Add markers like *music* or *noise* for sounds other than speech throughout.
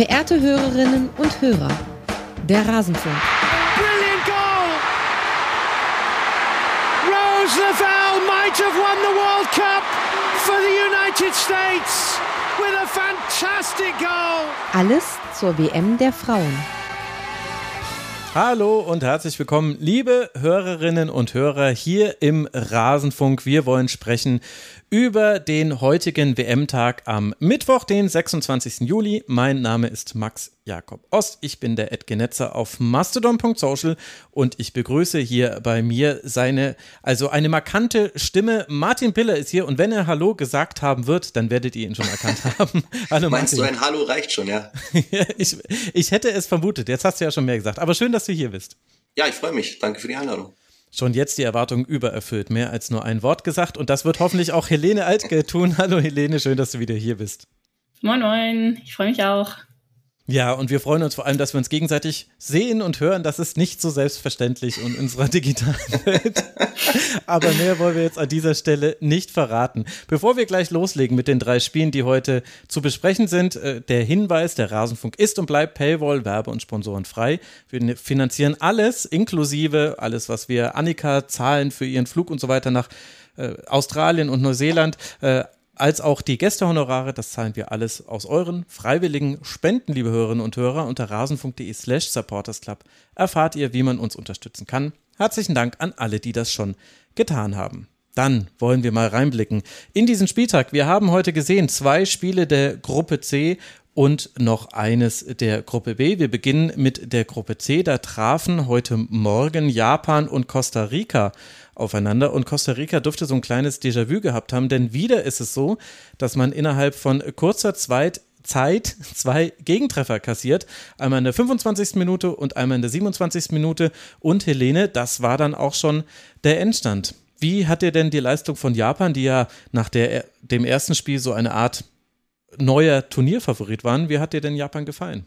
Verehrte Hörerinnen und Hörer, der Rasenfunk. Brilliant goal! Rose Lavelle might have won the World Cup for the United States with a fantastic goal. Alles zur WM der Frauen. Hallo und herzlich willkommen, liebe Hörerinnen und Hörer hier im Rasenfunk. Wir wollen sprechen über den heutigen WM-Tag am Mittwoch, den 26. Juli. Mein Name ist Max Jakob Ost. Ich bin der Edgenetzer auf mastodon.social und ich begrüße hier bei mir seine, also eine markante Stimme. Martin Piller ist hier und wenn er Hallo gesagt haben wird, dann werdet ihr ihn schon erkannt *laughs* haben. Hallo Meinst Martin. du, ein Hallo reicht schon, ja? *laughs* ich, ich hätte es vermutet. Jetzt hast du ja schon mehr gesagt. Aber schön, dass du hier bist. Ja, ich freue mich. Danke für die Einladung schon jetzt die Erwartungen übererfüllt. Mehr als nur ein Wort gesagt. Und das wird hoffentlich auch Helene Altke tun. Hallo Helene, schön, dass du wieder hier bist. Moin, moin. Ich freue mich auch. Ja, und wir freuen uns vor allem, dass wir uns gegenseitig sehen und hören. Das ist nicht so selbstverständlich in unserer *laughs* digitalen Welt. Aber mehr wollen wir jetzt an dieser Stelle nicht verraten. Bevor wir gleich loslegen mit den drei Spielen, die heute zu besprechen sind, äh, der Hinweis, der Rasenfunk ist und bleibt Paywall, Werbe- und Sponsoren frei. Wir finanzieren alles, inklusive alles, was wir Annika zahlen für ihren Flug und so weiter nach äh, Australien und Neuseeland. Äh, als auch die Gästehonorare. Das zahlen wir alles aus euren freiwilligen Spenden, liebe Hörerinnen und Hörer. Unter rasen.de slash supportersclub erfahrt ihr, wie man uns unterstützen kann. Herzlichen Dank an alle, die das schon getan haben. Dann wollen wir mal reinblicken in diesen Spieltag. Wir haben heute gesehen zwei Spiele der Gruppe C und noch eines der Gruppe B. Wir beginnen mit der Gruppe C. Da trafen heute Morgen Japan und Costa Rica aufeinander und Costa Rica dürfte so ein kleines Déjà-vu gehabt haben, denn wieder ist es so, dass man innerhalb von kurzer Zeit Zeit *laughs* zwei Gegentreffer kassiert. Einmal in der 25. Minute und einmal in der 27. Minute. Und Helene, das war dann auch schon der Endstand. Wie hat dir denn die Leistung von Japan, die ja nach der, dem ersten Spiel so eine Art neuer Turnierfavorit waren, wie hat dir denn Japan gefallen?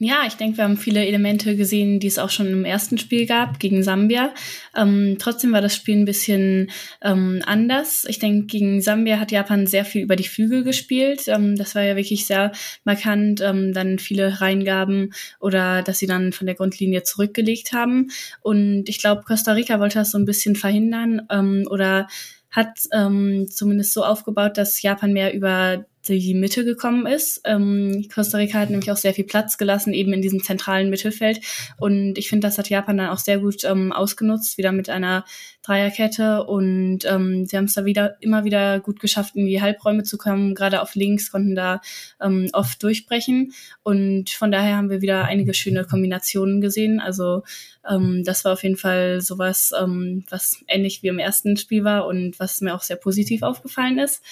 Ja, ich denke, wir haben viele Elemente gesehen, die es auch schon im ersten Spiel gab gegen Sambia. Ähm, trotzdem war das Spiel ein bisschen ähm, anders. Ich denke, gegen Sambia hat Japan sehr viel über die Flügel gespielt. Ähm, das war ja wirklich sehr markant. Ähm, dann viele Reingaben oder dass sie dann von der Grundlinie zurückgelegt haben. Und ich glaube, Costa Rica wollte das so ein bisschen verhindern ähm, oder hat ähm, zumindest so aufgebaut, dass Japan mehr über die Mitte gekommen ist. Ähm, Costa Rica hat nämlich auch sehr viel Platz gelassen, eben in diesem zentralen Mittelfeld. Und ich finde, das hat Japan dann auch sehr gut ähm, ausgenutzt, wieder mit einer Dreierkette. Und ähm, sie haben es da wieder immer wieder gut geschafft, in die Halbräume zu kommen. Gerade auf links konnten da ähm, oft durchbrechen. Und von daher haben wir wieder einige schöne Kombinationen gesehen. Also ähm, das war auf jeden Fall sowas, ähm, was ähnlich wie im ersten Spiel war und was mir auch sehr positiv aufgefallen ist.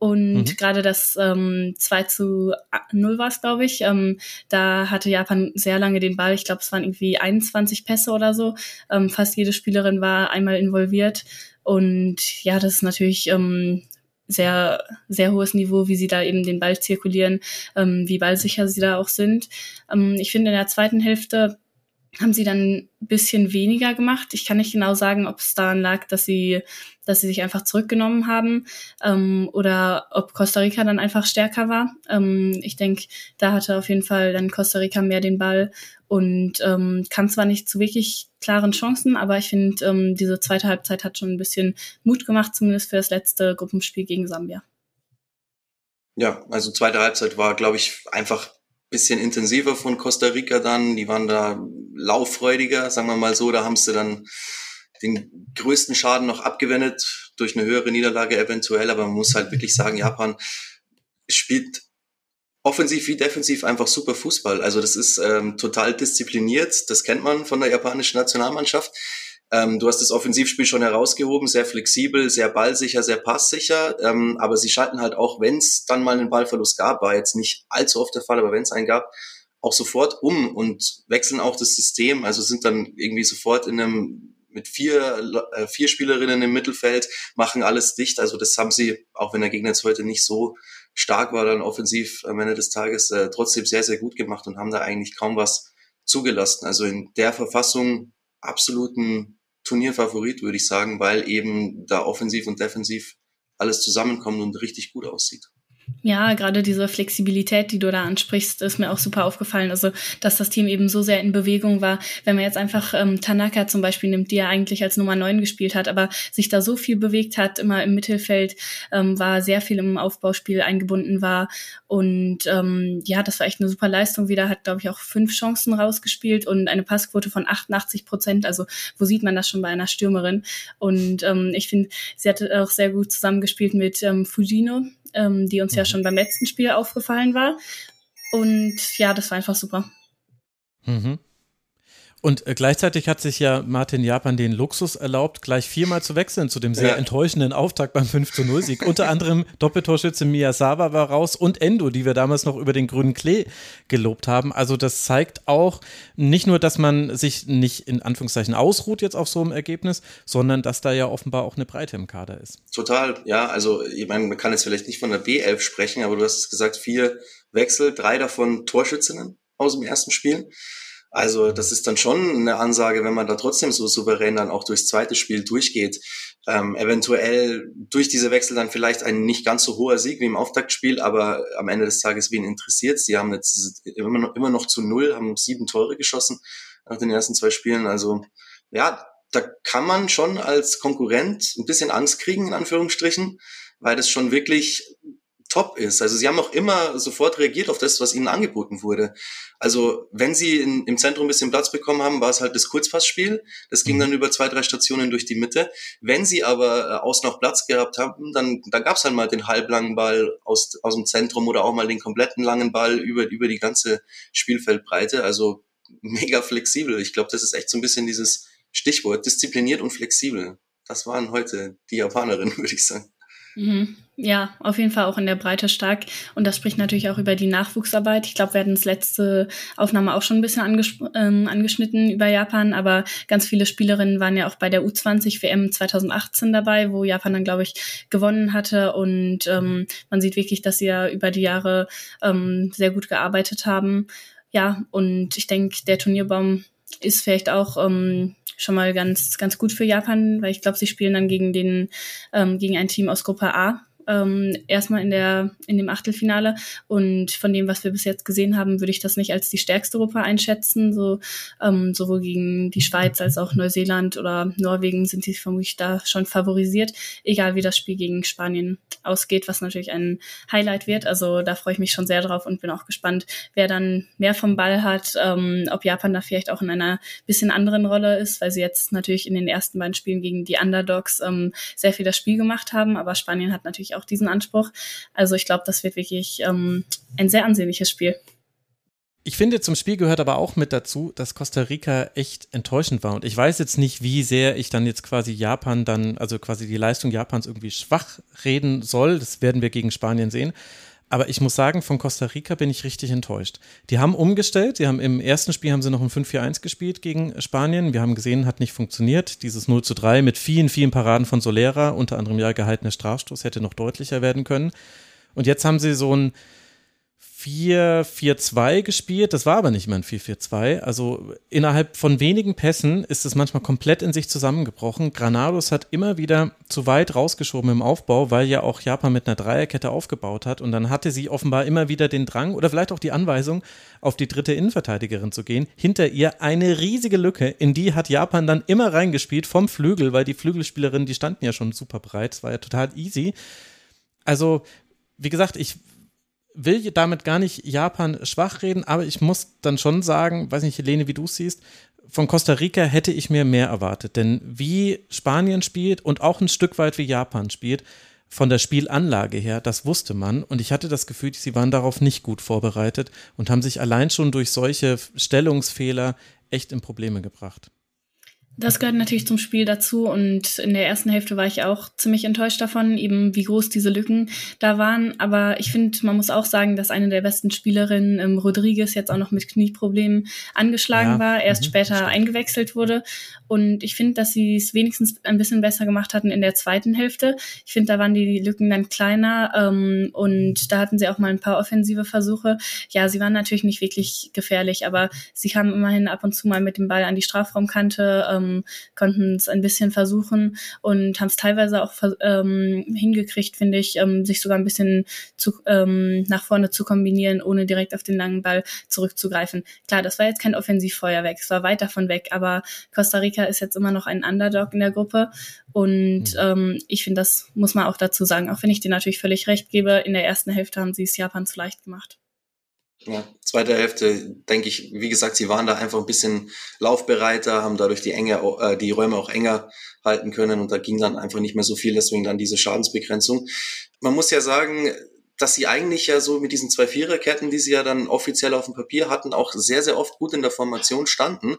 Und mhm. gerade das ähm, 2 zu 0 war es, glaube ich. Ähm, da hatte Japan sehr lange den Ball. Ich glaube, es waren irgendwie 21 Pässe oder so. Ähm, fast jede Spielerin war einmal involviert. Und ja, das ist natürlich ähm, sehr, sehr hohes Niveau, wie sie da eben den Ball zirkulieren, ähm, wie ballsicher sie da auch sind. Ähm, ich finde, in der zweiten Hälfte haben sie dann ein bisschen weniger gemacht. Ich kann nicht genau sagen, ob es daran lag, dass sie, dass sie sich einfach zurückgenommen haben ähm, oder ob Costa Rica dann einfach stärker war. Ähm, ich denke, da hatte auf jeden Fall dann Costa Rica mehr den Ball und ähm, kam zwar nicht zu wirklich klaren Chancen, aber ich finde, ähm, diese zweite Halbzeit hat schon ein bisschen Mut gemacht, zumindest für das letzte Gruppenspiel gegen Sambia. Ja, also zweite Halbzeit war, glaube ich, einfach bisschen intensiver von Costa Rica dann. Die waren da lauffreudiger, sagen wir mal so. Da haben sie dann den größten Schaden noch abgewendet durch eine höhere Niederlage eventuell. Aber man muss halt wirklich sagen, Japan spielt offensiv wie defensiv einfach super Fußball. Also das ist ähm, total diszipliniert. Das kennt man von der japanischen Nationalmannschaft. Ähm, du hast das Offensivspiel schon herausgehoben, sehr flexibel, sehr ballsicher, sehr passsicher. Ähm, aber sie schalten halt auch, wenn es dann mal einen Ballverlust gab, war jetzt nicht allzu oft der Fall, aber wenn es einen gab, auch sofort um und wechseln auch das System. Also sind dann irgendwie sofort in einem mit vier, äh, vier Spielerinnen im Mittelfeld, machen alles dicht. Also das haben sie, auch wenn der Gegner jetzt heute nicht so stark war, dann offensiv am Ende des Tages äh, trotzdem sehr, sehr gut gemacht und haben da eigentlich kaum was zugelassen. Also in der Verfassung absoluten Turnierfavorit, würde ich sagen, weil eben da offensiv und defensiv alles zusammenkommt und richtig gut aussieht. Ja, gerade diese Flexibilität, die du da ansprichst, ist mir auch super aufgefallen. Also, dass das Team eben so sehr in Bewegung war. Wenn man jetzt einfach ähm, Tanaka zum Beispiel nimmt, die ja eigentlich als Nummer 9 gespielt hat, aber sich da so viel bewegt hat, immer im Mittelfeld, ähm, war sehr viel im Aufbauspiel eingebunden war. Und ähm, ja, das war echt eine super Leistung wieder. Hat, glaube ich, auch fünf Chancen rausgespielt und eine Passquote von 88 Prozent. Also, wo sieht man das schon bei einer Stürmerin? Und ähm, ich finde, sie hat auch sehr gut zusammengespielt mit ähm, Fujino, ähm, die uns mhm. ja schon beim letzten Spiel aufgefallen war. Und ja, das war einfach super. Mhm. Und äh, gleichzeitig hat sich ja Martin Japan den Luxus erlaubt, gleich viermal zu wechseln zu dem sehr ja. enttäuschenden Auftakt beim 5 zu 0 Sieg. Unter anderem Doppeltorschütze Miyazawa war raus und Endo, die wir damals noch über den grünen Klee gelobt haben. Also das zeigt auch nicht nur, dass man sich nicht in Anführungszeichen ausruht jetzt auf so einem Ergebnis, sondern dass da ja offenbar auch eine Breite im Kader ist. Total, ja. Also ich meine, man kann jetzt vielleicht nicht von der B11 sprechen, aber du hast es gesagt, vier Wechsel, drei davon Torschützinnen aus dem ersten Spiel. Also das ist dann schon eine Ansage, wenn man da trotzdem so souverän dann auch durchs zweite Spiel durchgeht. Ähm, eventuell durch diese Wechsel dann vielleicht ein nicht ganz so hoher Sieg wie im Auftaktspiel, aber am Ende des Tages wen interessiert. Sie haben jetzt immer noch, immer noch zu null, haben sieben Tore geschossen nach den ersten zwei Spielen. Also ja, da kann man schon als Konkurrent ein bisschen Angst kriegen, in Anführungsstrichen, weil das schon wirklich top ist. Also sie haben auch immer sofort reagiert auf das, was ihnen angeboten wurde. Also wenn sie in, im Zentrum ein bisschen Platz bekommen haben, war es halt das Kurzpassspiel. Das ging mhm. dann über zwei, drei Stationen durch die Mitte. Wenn sie aber äh, außen noch Platz gehabt haben, dann, dann gab es halt mal den halblangen Ball aus, aus dem Zentrum oder auch mal den kompletten langen Ball über, über die ganze Spielfeldbreite. Also mega flexibel. Ich glaube, das ist echt so ein bisschen dieses Stichwort, diszipliniert und flexibel. Das waren heute die Japanerinnen, *laughs* würde ich sagen. Mhm. Ja, auf jeden Fall auch in der Breite stark. Und das spricht natürlich auch über die Nachwuchsarbeit. Ich glaube, wir hatten das letzte Aufnahme auch schon ein bisschen anges ähm, angeschnitten über Japan, aber ganz viele Spielerinnen waren ja auch bei der U20 WM 2018 dabei, wo Japan dann, glaube ich, gewonnen hatte. Und ähm, man sieht wirklich, dass sie ja über die Jahre ähm, sehr gut gearbeitet haben. Ja, und ich denke, der Turnierbaum ist vielleicht auch ähm, schon mal ganz, ganz gut für Japan, weil ich glaube, sie spielen dann gegen den, ähm, gegen ein Team aus Gruppe A ähm, erstmal in der in dem Achtelfinale und von dem, was wir bis jetzt gesehen haben, würde ich das nicht als die stärkste Gruppe einschätzen. So ähm, sowohl gegen die Schweiz als auch Neuseeland oder Norwegen sind sie vermutlich da schon favorisiert, egal wie das Spiel gegen Spanien ausgeht, was natürlich ein Highlight wird. Also da freue ich mich schon sehr drauf und bin auch gespannt, wer dann mehr vom Ball hat, ähm, ob Japan da vielleicht auch in einer bisschen anderen Rolle ist, weil sie jetzt natürlich in den ersten beiden Spielen gegen die Underdogs ähm, sehr viel das Spiel gemacht haben, aber Spanien hat natürlich auch diesen Anspruch. Also ich glaube, das wird wirklich ähm, ein sehr ansehnliches Spiel. Ich finde, zum Spiel gehört aber auch mit dazu, dass Costa Rica echt enttäuschend war. Und ich weiß jetzt nicht, wie sehr ich dann jetzt quasi Japan dann, also quasi die Leistung Japans irgendwie schwach reden soll. Das werden wir gegen Spanien sehen. Aber ich muss sagen, von Costa Rica bin ich richtig enttäuscht. Die haben umgestellt. Sie haben im ersten Spiel haben sie noch ein 5-4-1 gespielt gegen Spanien. Wir haben gesehen, hat nicht funktioniert. Dieses 0 zu 3 mit vielen, vielen Paraden von Solera, unter anderem ja gehaltener Strafstoß, hätte noch deutlicher werden können. Und jetzt haben sie so ein 4-4-2 gespielt. Das war aber nicht mehr ein 4-4-2. Also innerhalb von wenigen Pässen ist es manchmal komplett in sich zusammengebrochen. Granados hat immer wieder zu weit rausgeschoben im Aufbau, weil ja auch Japan mit einer Dreierkette aufgebaut hat. Und dann hatte sie offenbar immer wieder den Drang oder vielleicht auch die Anweisung, auf die dritte Innenverteidigerin zu gehen. Hinter ihr eine riesige Lücke. In die hat Japan dann immer reingespielt vom Flügel, weil die Flügelspielerinnen, die standen ja schon super breit. Es war ja total easy. Also, wie gesagt, ich will damit gar nicht Japan schwach reden, aber ich muss dann schon sagen, weiß nicht, Helene, wie du es siehst, von Costa Rica hätte ich mir mehr erwartet. Denn wie Spanien spielt und auch ein Stück weit wie Japan spielt, von der Spielanlage her, das wusste man. Und ich hatte das Gefühl, sie waren darauf nicht gut vorbereitet und haben sich allein schon durch solche Stellungsfehler echt in Probleme gebracht. Das gehört natürlich zum Spiel dazu und in der ersten Hälfte war ich auch ziemlich enttäuscht davon, eben wie groß diese Lücken da waren. Aber ich finde, man muss auch sagen, dass eine der besten Spielerinnen, ähm, Rodriguez, jetzt auch noch mit Knieproblemen angeschlagen ja. war, erst mhm, später stimmt. eingewechselt wurde. Und ich finde, dass sie es wenigstens ein bisschen besser gemacht hatten in der zweiten Hälfte. Ich finde, da waren die Lücken dann kleiner ähm, und da hatten sie auch mal ein paar offensive Versuche. Ja, sie waren natürlich nicht wirklich gefährlich, aber sie kamen immerhin ab und zu mal mit dem Ball an die Strafraumkante. Ähm, ähm, konnten es ein bisschen versuchen und haben es teilweise auch ähm, hingekriegt, finde ich, ähm, sich sogar ein bisschen zu, ähm, nach vorne zu kombinieren, ohne direkt auf den langen Ball zurückzugreifen. Klar, das war jetzt kein Offensivfeuerwerk, es war weit davon weg, aber Costa Rica ist jetzt immer noch ein Underdog in der Gruppe und mhm. ähm, ich finde, das muss man auch dazu sagen, auch wenn ich dir natürlich völlig recht gebe, in der ersten Hälfte haben sie es Japan zu leicht gemacht. Ja, zweite Hälfte, denke ich, wie gesagt, sie waren da einfach ein bisschen laufbereiter, haben dadurch die enge, äh, die Räume auch enger halten können und da ging dann einfach nicht mehr so viel, deswegen dann diese Schadensbegrenzung. Man muss ja sagen, dass sie eigentlich ja so mit diesen zwei Viererketten, die sie ja dann offiziell auf dem Papier hatten, auch sehr, sehr oft gut in der Formation standen.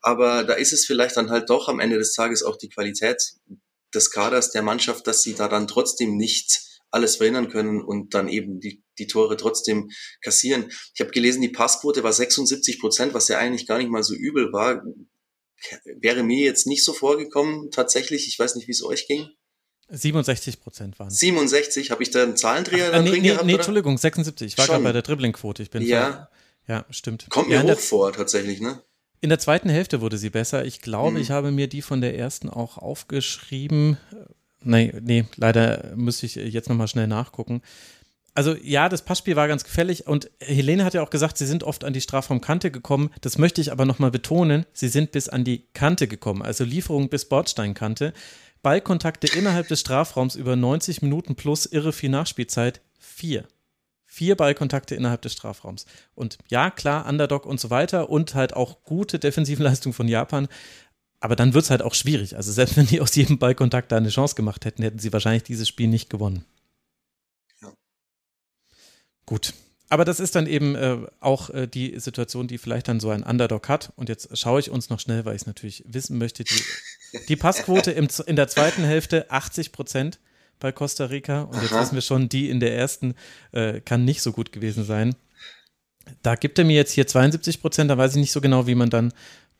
Aber da ist es vielleicht dann halt doch am Ende des Tages auch die Qualität des Kaders der Mannschaft, dass sie da dann trotzdem nicht alles verhindern können und dann eben die, die Tore trotzdem kassieren. Ich habe gelesen, die Passquote war 76 Prozent, was ja eigentlich gar nicht mal so übel war. Wäre mir jetzt nicht so vorgekommen, tatsächlich. Ich weiß nicht, wie es euch ging. 67 Prozent waren 67, habe ich da einen Zahlendreher Ach, äh, nee, drin nee, gehabt? Nee, Entschuldigung, 76. Ich war gerade bei der Dribblingquote. Ich bin ja. Voll, ja, stimmt. Kommt mir ja, hoch vor, tatsächlich, ne? In der zweiten Hälfte wurde sie besser. Ich glaube, hm. ich habe mir die von der ersten auch aufgeschrieben. Nee, nee, leider müsste ich jetzt nochmal schnell nachgucken. Also ja, das Passspiel war ganz gefällig und Helene hat ja auch gesagt, sie sind oft an die Strafraumkante gekommen. Das möchte ich aber nochmal betonen, sie sind bis an die Kante gekommen, also Lieferung bis Bordsteinkante. Ballkontakte innerhalb des Strafraums über 90 Minuten plus irre viel Nachspielzeit, vier. Vier Ballkontakte innerhalb des Strafraums. Und ja, klar, Underdog und so weiter und halt auch gute Defensivleistung von Japan. Aber dann wird es halt auch schwierig. Also selbst wenn die aus jedem Ballkontakt da eine Chance gemacht hätten, hätten sie wahrscheinlich dieses Spiel nicht gewonnen. Ja. Gut, aber das ist dann eben äh, auch äh, die Situation, die vielleicht dann so ein Underdog hat. Und jetzt schaue ich uns noch schnell, weil ich es natürlich wissen möchte, die, *laughs* die Passquote im, in der zweiten Hälfte 80 Prozent bei Costa Rica. Und jetzt Aha. wissen wir schon, die in der ersten äh, kann nicht so gut gewesen sein. Da gibt er mir jetzt hier 72 Prozent, da weiß ich nicht so genau, wie man dann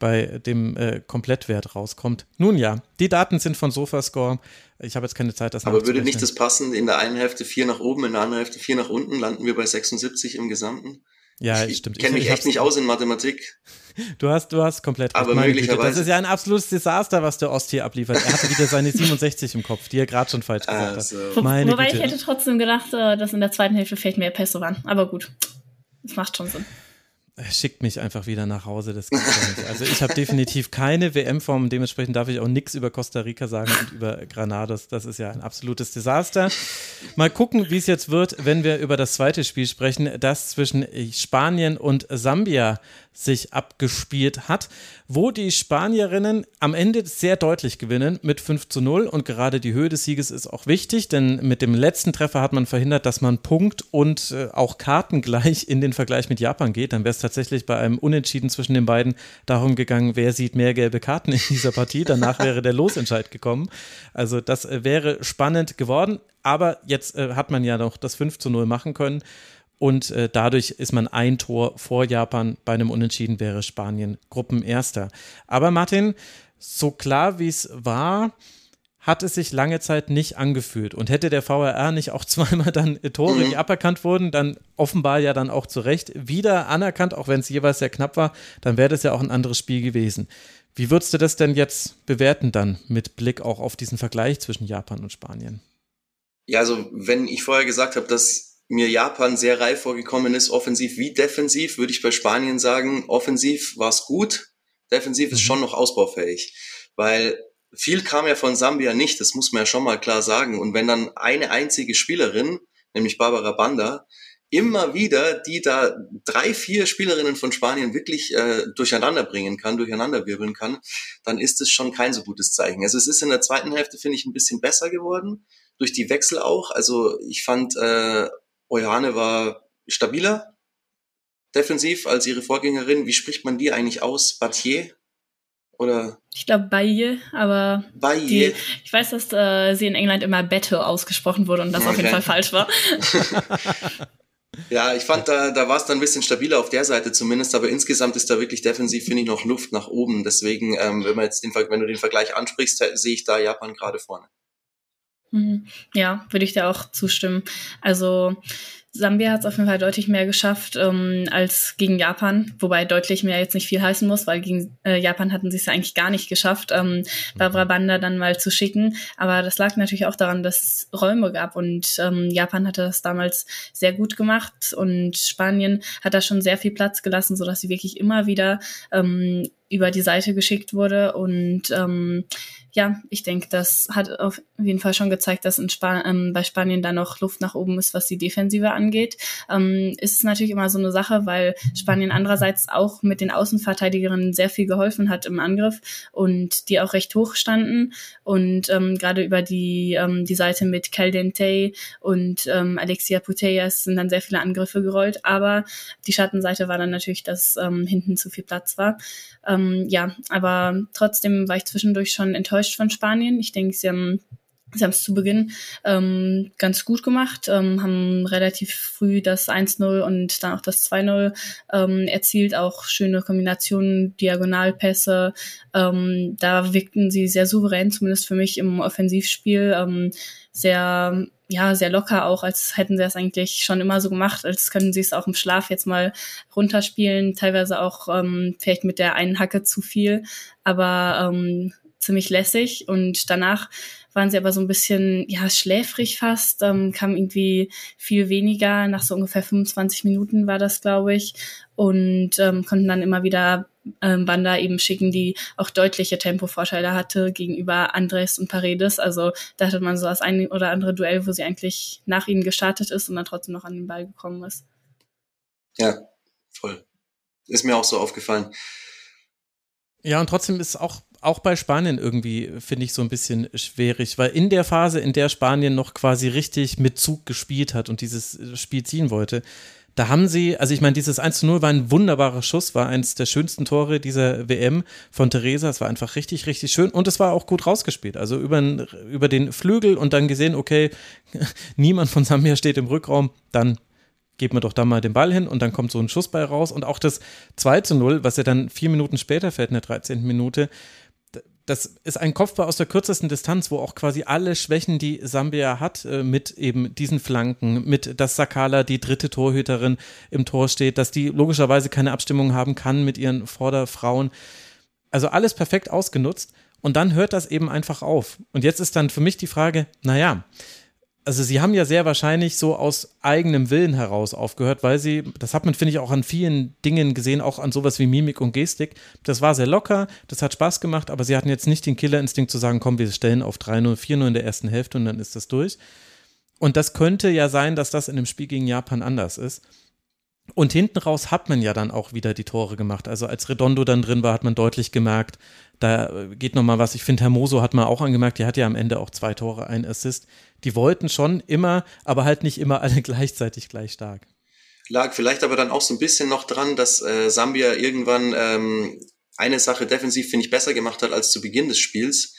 bei dem äh, Komplettwert rauskommt. Nun ja, die Daten sind von SofaScore. Ich habe jetzt keine Zeit, das Aber würde nicht das passen, in der einen Hälfte vier nach oben, in der anderen Hälfte vier nach unten, landen wir bei 76 im Gesamten? Ja, ich stimmt. kenne mich echt nicht aus in Mathematik. *laughs* Du hast, du hast komplett Aber möglicherweise. Das ist ja ein absolutes Desaster, was der Ost hier abliefert. Er hatte wieder seine 67 im Kopf, die er gerade schon falsch gesagt also. hat. Meine Wobei Güte. ich hätte trotzdem gedacht, äh, dass in der zweiten Hälfte vielleicht mehr Pässe waren. Aber gut, das macht schon Sinn schickt mich einfach wieder nach Hause. Das gibt's nicht. Also ich habe definitiv keine WM-Form, dementsprechend darf ich auch nichts über Costa Rica sagen und über Granados. Das ist ja ein absolutes Desaster. Mal gucken, wie es jetzt wird, wenn wir über das zweite Spiel sprechen, das zwischen Spanien und Sambia sich abgespielt hat, wo die Spanierinnen am Ende sehr deutlich gewinnen mit 5 zu 0 und gerade die Höhe des Sieges ist auch wichtig, denn mit dem letzten Treffer hat man verhindert, dass man Punkt und äh, auch Karten gleich in den Vergleich mit Japan geht. Dann wäre es tatsächlich bei einem Unentschieden zwischen den beiden darum gegangen, wer sieht mehr gelbe Karten in dieser Partie. Danach wäre der Losentscheid gekommen. Also das äh, wäre spannend geworden. Aber jetzt äh, hat man ja noch das 5 zu 0 machen können und äh, dadurch ist man ein Tor vor Japan. Bei einem Unentschieden wäre Spanien Gruppenerster. Aber Martin, so klar wie es war, hat es sich lange Zeit nicht angefühlt. Und hätte der VRR nicht auch *laughs* zweimal dann äh, Tore, mhm. die aberkannt wurden, dann offenbar ja dann auch zu Recht wieder anerkannt, auch wenn es jeweils sehr knapp war, dann wäre das ja auch ein anderes Spiel gewesen. Wie würdest du das denn jetzt bewerten dann mit Blick auch auf diesen Vergleich zwischen Japan und Spanien? Ja, also wenn ich vorher gesagt habe, dass mir Japan sehr reif vorgekommen ist, offensiv wie defensiv, würde ich bei Spanien sagen, offensiv war es gut, defensiv ist mhm. schon noch ausbaufähig, weil viel kam ja von Sambia nicht, das muss man ja schon mal klar sagen. Und wenn dann eine einzige Spielerin, nämlich Barbara Banda, immer wieder die da drei, vier Spielerinnen von Spanien wirklich äh, durcheinander bringen kann, durcheinander wirbeln kann, dann ist es schon kein so gutes Zeichen. Also es ist in der zweiten Hälfte, finde ich, ein bisschen besser geworden, durch die Wechsel auch. Also ich fand äh, Oyane war stabiler defensiv als ihre Vorgängerin. Wie spricht man die eigentlich aus? Batier? Oder? Ich glaube Baye, aber Baye. Die, ich weiß, dass äh, sie in England immer Bette ausgesprochen wurde und das okay. auf jeden Fall falsch war. *laughs* ja, ich fand, da, da war es dann ein bisschen stabiler auf der Seite zumindest, aber insgesamt ist da wirklich defensiv, finde ich, noch Luft nach oben. Deswegen, ähm, wenn man jetzt den, wenn du den Vergleich ansprichst, sehe ich da Japan gerade vorne. Mhm. Ja, würde ich dir auch zustimmen. Also Sambia hat es auf jeden Fall deutlich mehr geschafft ähm, als gegen Japan, wobei deutlich mehr jetzt nicht viel heißen muss, weil gegen äh, Japan hatten sie es ja eigentlich gar nicht geschafft, ähm, Barbara Banda dann mal zu schicken. Aber das lag natürlich auch daran, dass es Räume gab und ähm, Japan hatte das damals sehr gut gemacht und Spanien hat da schon sehr viel Platz gelassen, sodass sie wirklich immer wieder ähm, über die Seite geschickt wurde und ähm, ja, ich denke, das hat auf jeden Fall schon gezeigt, dass in Span ähm, bei Spanien da noch Luft nach oben ist, was die Defensive angeht. Ähm, ist es natürlich immer so eine Sache, weil Spanien andererseits auch mit den Außenverteidigerinnen sehr viel geholfen hat im Angriff und die auch recht hoch standen und ähm, gerade über die ähm, die Seite mit Caldente und ähm, Alexia Putellas sind dann sehr viele Angriffe gerollt, aber die Schattenseite war dann natürlich, dass ähm, hinten zu viel Platz war. Ähm, ja, aber trotzdem war ich zwischendurch schon enttäuscht von Spanien. Ich denke, sie haben Sie haben es zu Beginn ähm, ganz gut gemacht, ähm, haben relativ früh das 1-0 und dann auch das 2-0 ähm, erzielt, auch schöne Kombinationen, Diagonalpässe. Ähm, da wirkten sie sehr souverän, zumindest für mich im Offensivspiel. Ähm, sehr, ja, sehr locker auch, als hätten sie es eigentlich schon immer so gemacht, als können sie es auch im Schlaf jetzt mal runterspielen, teilweise auch ähm, vielleicht mit der einen Hacke zu viel, aber ähm, ziemlich lässig. Und danach waren sie aber so ein bisschen, ja, schläfrig fast, ähm, kam irgendwie viel weniger, nach so ungefähr 25 Minuten war das, glaube ich, und ähm, konnten dann immer wieder ähm, Banda eben schicken, die auch deutliche Tempovorteile hatte gegenüber Andres und Paredes. Also da hatte man so das eine oder andere Duell, wo sie eigentlich nach ihnen gestartet ist und dann trotzdem noch an den Ball gekommen ist. Ja, voll. Ist mir auch so aufgefallen. Ja, und trotzdem ist auch auch bei Spanien irgendwie, finde ich, so ein bisschen schwierig, weil in der Phase, in der Spanien noch quasi richtig mit Zug gespielt hat und dieses Spiel ziehen wollte, da haben sie, also ich meine, dieses 1 zu 0 war ein wunderbarer Schuss, war eins der schönsten Tore dieser WM von Theresa. Es war einfach richtig, richtig schön und es war auch gut rausgespielt. Also über, über den Flügel und dann gesehen, okay, *laughs* niemand von Sambia steht im Rückraum, dann geben wir doch da mal den Ball hin und dann kommt so ein Schussball raus. Und auch das 2 zu 0, was ja dann vier Minuten später fällt, in der 13. Minute, das ist ein Kopfball aus der kürzesten Distanz, wo auch quasi alle Schwächen, die Sambia hat, äh, mit eben diesen Flanken, mit dass Sakala die dritte Torhüterin im Tor steht, dass die logischerweise keine Abstimmung haben kann mit ihren Vorderfrauen. Also alles perfekt ausgenutzt. Und dann hört das eben einfach auf. Und jetzt ist dann für mich die Frage, naja, also sie haben ja sehr wahrscheinlich so aus eigenem Willen heraus aufgehört, weil sie, das hat man, finde ich, auch an vielen Dingen gesehen, auch an sowas wie Mimik und Gestik. Das war sehr locker, das hat Spaß gemacht, aber sie hatten jetzt nicht den Killerinstinkt zu sagen, komm, wir stellen auf 3-0, 4-0 in der ersten Hälfte und dann ist das durch. Und das könnte ja sein, dass das in dem Spiel gegen Japan anders ist. Und hinten raus hat man ja dann auch wieder die Tore gemacht. Also als Redondo dann drin war, hat man deutlich gemerkt, da geht nochmal was. Ich finde, Hermoso hat man auch angemerkt, die hat ja am Ende auch zwei Tore, ein Assist. Die wollten schon immer, aber halt nicht immer alle *laughs* gleichzeitig gleich stark. Lag vielleicht aber dann auch so ein bisschen noch dran, dass äh, Sambia irgendwann ähm, eine Sache defensiv, finde ich, besser gemacht hat als zu Beginn des Spiels.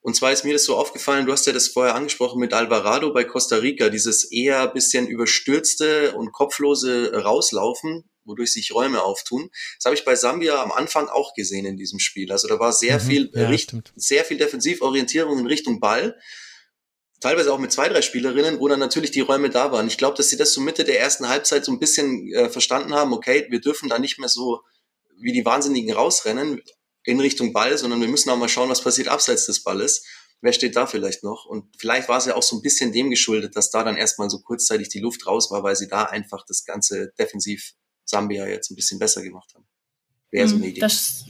Und zwar ist mir das so aufgefallen, du hast ja das vorher angesprochen mit Alvarado bei Costa Rica, dieses eher bisschen überstürzte und kopflose Rauslaufen, wodurch sich Räume auftun. Das habe ich bei Sambia am Anfang auch gesehen in diesem Spiel. Also da war sehr mhm, viel, ja, Richt sehr viel Defensivorientierung in Richtung Ball. Teilweise auch mit zwei, drei Spielerinnen, wo dann natürlich die Räume da waren. Ich glaube, dass sie das so Mitte der ersten Halbzeit so ein bisschen äh, verstanden haben, okay, wir dürfen da nicht mehr so wie die Wahnsinnigen rausrennen in Richtung Ball, sondern wir müssen auch mal schauen, was passiert abseits des Balles. Wer steht da vielleicht noch? Und vielleicht war es ja auch so ein bisschen dem geschuldet, dass da dann erstmal so kurzzeitig die Luft raus war, weil sie da einfach das ganze defensiv Sambia jetzt ein bisschen besser gemacht haben. Wäre so eine mhm, Idee. Das,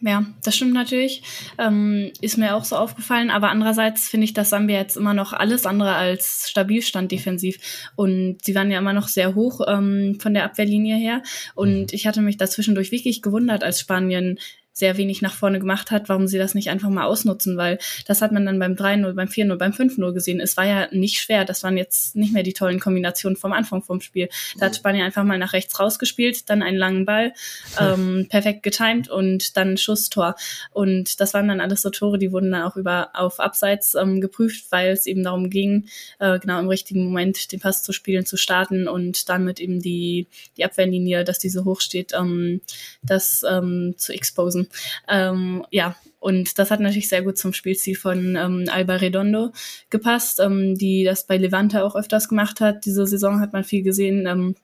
ja, das stimmt natürlich. Ähm, ist mir auch so aufgefallen. Aber andererseits finde ich, dass Sambia jetzt immer noch alles andere als stabil stand defensiv. Und sie waren ja immer noch sehr hoch ähm, von der Abwehrlinie her. Und mhm. ich hatte mich dazwischendurch wirklich gewundert, als Spanien sehr wenig nach vorne gemacht hat, warum sie das nicht einfach mal ausnutzen, weil das hat man dann beim 3-0, beim 4-0, beim 5-0 gesehen. Es war ja nicht schwer, das waren jetzt nicht mehr die tollen Kombinationen vom Anfang vom Spiel. Da hat Spanien einfach mal nach rechts rausgespielt, dann einen langen Ball, ähm, perfekt getimed und dann Schusstor. Und das waren dann alles so Tore, die wurden dann auch über auf Abseits ähm, geprüft, weil es eben darum ging, äh, genau im richtigen Moment den Pass zu spielen, zu starten und dann mit eben die, die Abwehrlinie, dass diese hoch steht, ähm, das ähm, zu exposen. Ähm, ja, und das hat natürlich sehr gut zum Spielziel von ähm, Alba Redondo gepasst, ähm, die das bei Levante auch öfters gemacht hat. Diese Saison hat man viel gesehen. Ähm,